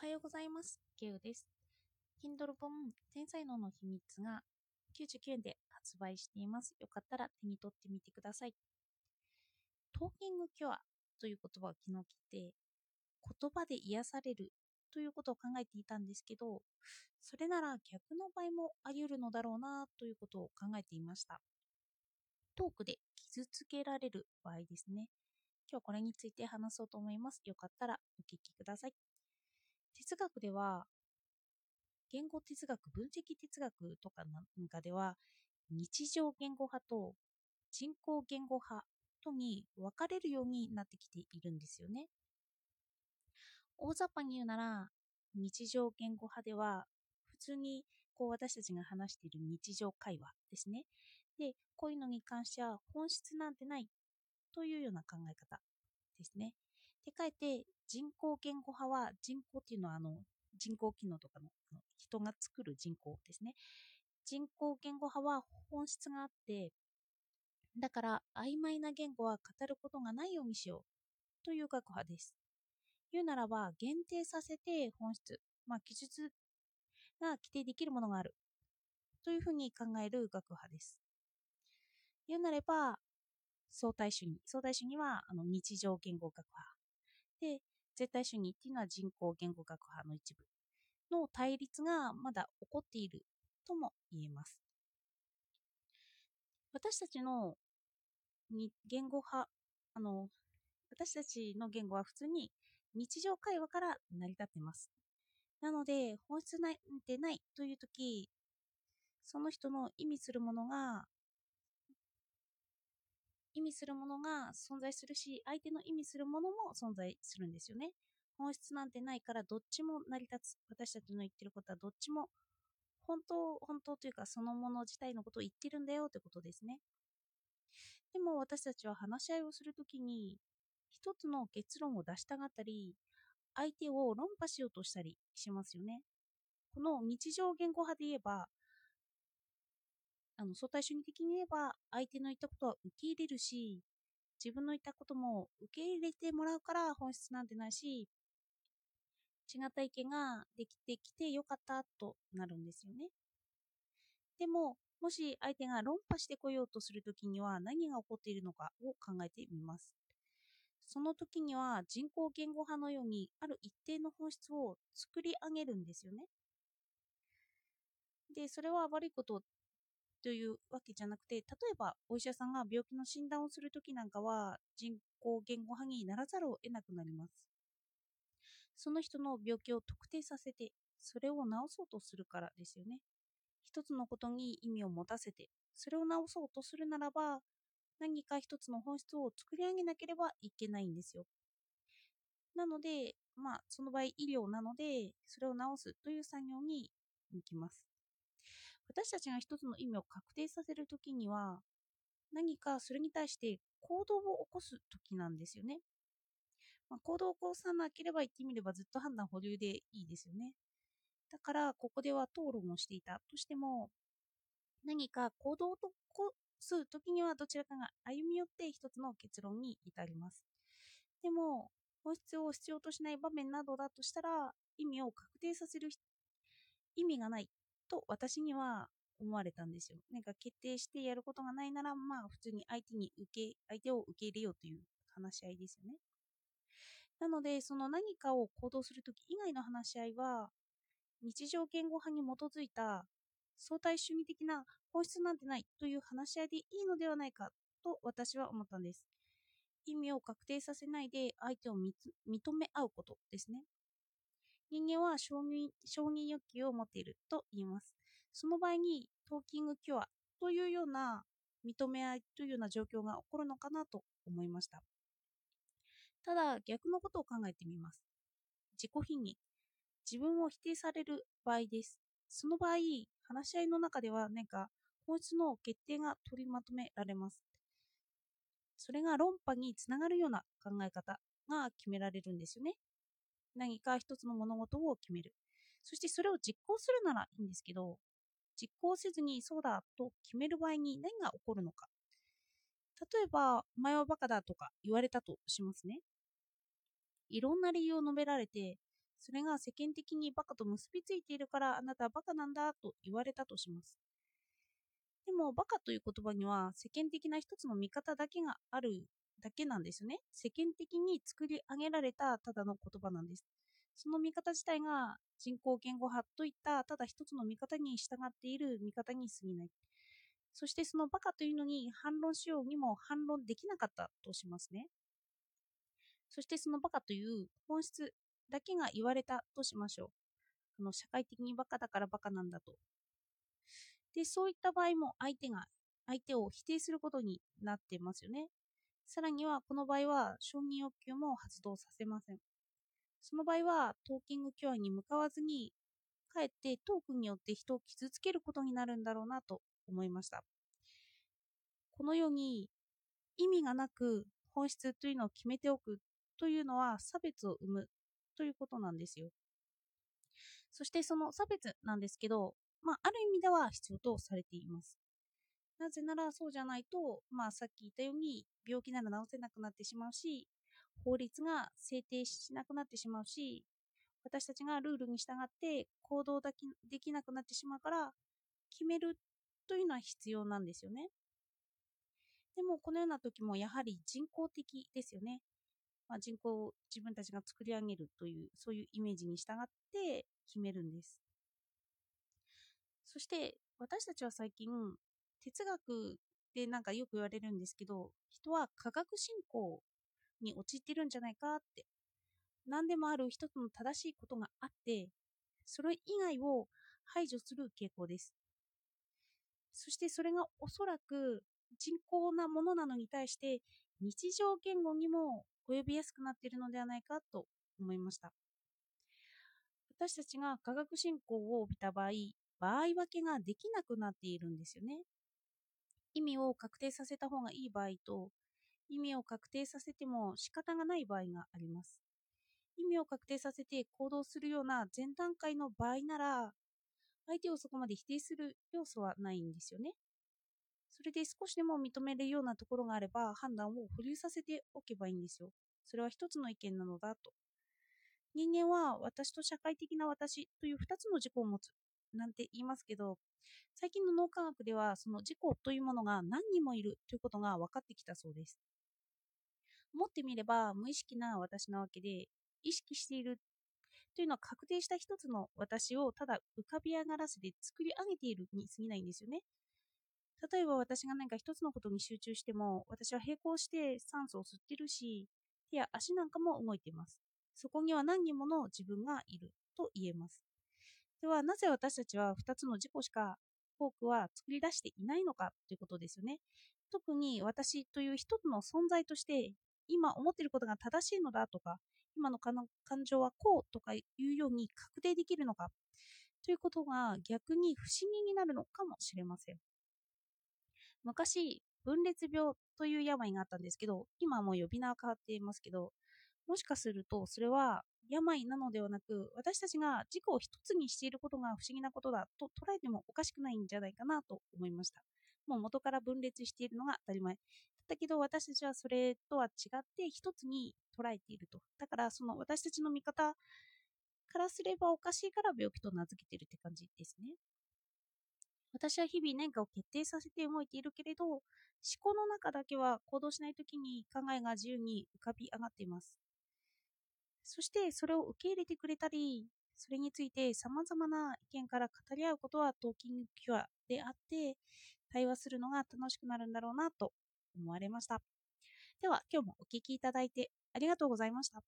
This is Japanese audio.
はようございます。ケウです。Kindle 本天才能の秘密が99円で発売しています。よかったら手に取ってみてください。トーキングキュアという言葉を昨日聞いて、言葉で癒されるということを考えていたんですけど、それなら逆の場合もあり得るのだろうなということを考えていました。トークで傷つけられる場合ですね。今日これについて話そうと思います。よかったらお聞きください。哲学では、言語哲学、分析哲学とかなんかでは、日常言語派と人工言語派とに分かれるようになってきているんですよね。大雑把に言うなら、日常言語派では、普通にこう私たちが話している日常会話ですね。で、こういうのに関しては本質なんてないというような考え方ですね。で、かえって人工言語派は人工っていうのはあの人工機能とかの人が作る人工ですね。人工言語派は本質があって、だから曖昧な言語は語ることがないようにしようという学派です。言うならば限定させて本質、まあ、記述が規定できるものがあるというふうに考える学派です。言うなれば相対主義。相対主義はあの日常言語学派。で、絶対主義っていうのは人工言語学派の一部の対立がまだ起こっているとも言えます。私たちの言語派、あの、私たちの言語は普通に日常会話から成り立ってます。なので、本質なんてないというとき、その人の意味するものが意味するものが存在するし、相手の意味するものも存在するんですよね。本質なんてないからどっちも成り立つ。私たちの言ってることはどっちも本当、本当というかそのもの自体のことを言ってるんだよってことですね。でも私たちは話し合いをするときに一つの結論を出したがったり、相手を論破しようとしたりしますよね。この日常言語派で言えば、あの相対主義的に言えば相手の言ったことは受け入れるし自分の言ったことも受け入れてもらうから本質なんてないし違った意見ができてきてよかったとなるんですよね。でももし相手が論破してこようとするときには何が起こっているのかを考えてみます。その時には人工言語派のようにある一定の本質を作り上げるんですよね。でそれは悪いことというわけじゃなくて、例えばお医者さんが病気の診断をするときなんかは人工言語派にならざるを得なくなります。その人の病気を特定させて、それを治そうとするからですよね。一つのことに意味を持たせて、それを治そうとするならば、何か一つの本質を作り上げなければいけないんですよ。なので、まあ、その場合医療なので、それを治すという作業に向きます。私たちが一つの意味を確定させるときには、何かそれに対して行動を起こすときなんですよね。まあ、行動を起こさなければ言ってみればずっと判断保留でいいですよね。だから、ここでは討論をしていたとしても、何か行動を起こすときにはどちらかが歩み寄って一つの結論に至ります。でも、本質を必要としない場面などだとしたら、意味を確定させる意味がないと私には思われたんですよ。なんか決定してやることがないなら、まあ普通に相手に受け、相手を受け入れようという話し合いですよね。なので、その何かを行動するとき以外の話し合いは、日常言語派に基づいた相対主義的な本質なんてないという話し合いでいいのではないかと私は思ったんです。意味を確定させないで相手を認め合うことですね。人間は承認承認欲求を持っていると言います。その場合にトーキングキュアというような認め合いというような状況が起こるのかなと思いました。ただ逆のことを考えてみます。自己否認。自分を否定される場合です。その場合、話し合いの中では何か本質の決定が取りまとめられます。それが論破につながるような考え方が決められるんですよね。何か一つの物事を決める。そしてそれを実行するならいいんですけど、実行せずにそうだと決める場合に何が起こるのか。例えば、お前はバカだとか言われたとしますね。いろんな理由を述べられて、それが世間的にバカと結びついているからあなたはバカなんだと言われたとします。でも、バカという言葉には世間的な一つの見方だけがあるだけなんですよね。世間的に作り上げられたただの言葉なんです。その見方自体が人工言語派といったただ一つの見方に従っている見方に過ぎない。そしてそのバカというのに反論しようにも反論できなかったとしますね。そしてそのバカという本質だけが言われたとしましょう。あの社会的にバカだからバカなんだと。で、そういった場合も相手が、相手を否定することになってますよね。さらには、この場合は承認欲求も発動させません。その場合は、トーキングキュアに向かわずに、かえってトークによって人を傷つけることになるんだろうなと思いました。このように、意味がなく本質というのを決めておくというのは差別を生むということなんですよ。そしてその差別なんですけど、まあ、ある意味では必要とされています。なぜならそうじゃないと、まあ、さっき言ったように病気なら治せなくなってしまうし、法律が制定しなくなってしまうし、私たちがルールに従って行動できなくなってしまうから、決めるというのは必要なんですよね。でも、このような時もやはり人工的ですよね。まあ、人口を自分たちが作り上げるという、そういうイメージに従って決めるんです。そして私たちは最近哲学でなんかよく言われるんですけど人は科学進行に陥ってるんじゃないかって何でもある一つの正しいことがあってそれ以外を排除する傾向ですそしてそれがおそらく人工なものなのに対して日常言語にも及びやすくなっているのではないかと思いました私たちが科学進行を帯びた場合場合分けができなくなっているんですよね。意味を確定させた方がいい場合と、意味を確定させても仕方がない場合があります。意味を確定させて行動するような前段階の場合なら、相手をそこまで否定する要素はないんですよね。それで少しでも認めるようなところがあれば判断を保留させておけばいいんですよ。それは一つの意見なのだと。人間は私と社会的な私という2つの自己を持つなんて言いますけど、最近の脳科学ではその自己というものが何人もいるということが分かってきたそうです。持ってみれば無意識な私なわけで、意識しているというのは確定した一つの私をただ浮かび上がらせて作り上げているに過ぎないんですよね。例えば私が何か一つのことに集中しても、私は並行して酸素を吸ってるし、手や足なんかも動いています。そこには何人もの自分がいると言えます。では、なぜ私たちは2つの自己しか多くは作り出していないのかということですよね。特に私という一つの存在として、今思っていることが正しいのだとか、今の感情はこうとかいうように確定できるのかということが逆に不思議になるのかもしれません。昔、分裂病という病があったんですけど、今はもう呼び名は変わっていますけど、もしかするとそれは病なのではなく、私たちが自己を一つにしていることが不思議なことだと捉えてもおかしくないんじゃないかなと思いました。もう元から分裂しているのが当たり前。だけど私たちはそれとは違って一つに捉えていると。だからその私たちの見方からすればおかしいから病気と名付けているって感じですね。私は日々何かを決定させて動いているけれど、思考の中だけは行動しないときに考えが自由に浮かび上がっています。そしてそれを受け入れてくれたり、それについて様々な意見から語り合うことはトーキングキュアであって、対話するのが楽しくなるんだろうなと思われました。では、今日もお聴きいただいてありがとうございました。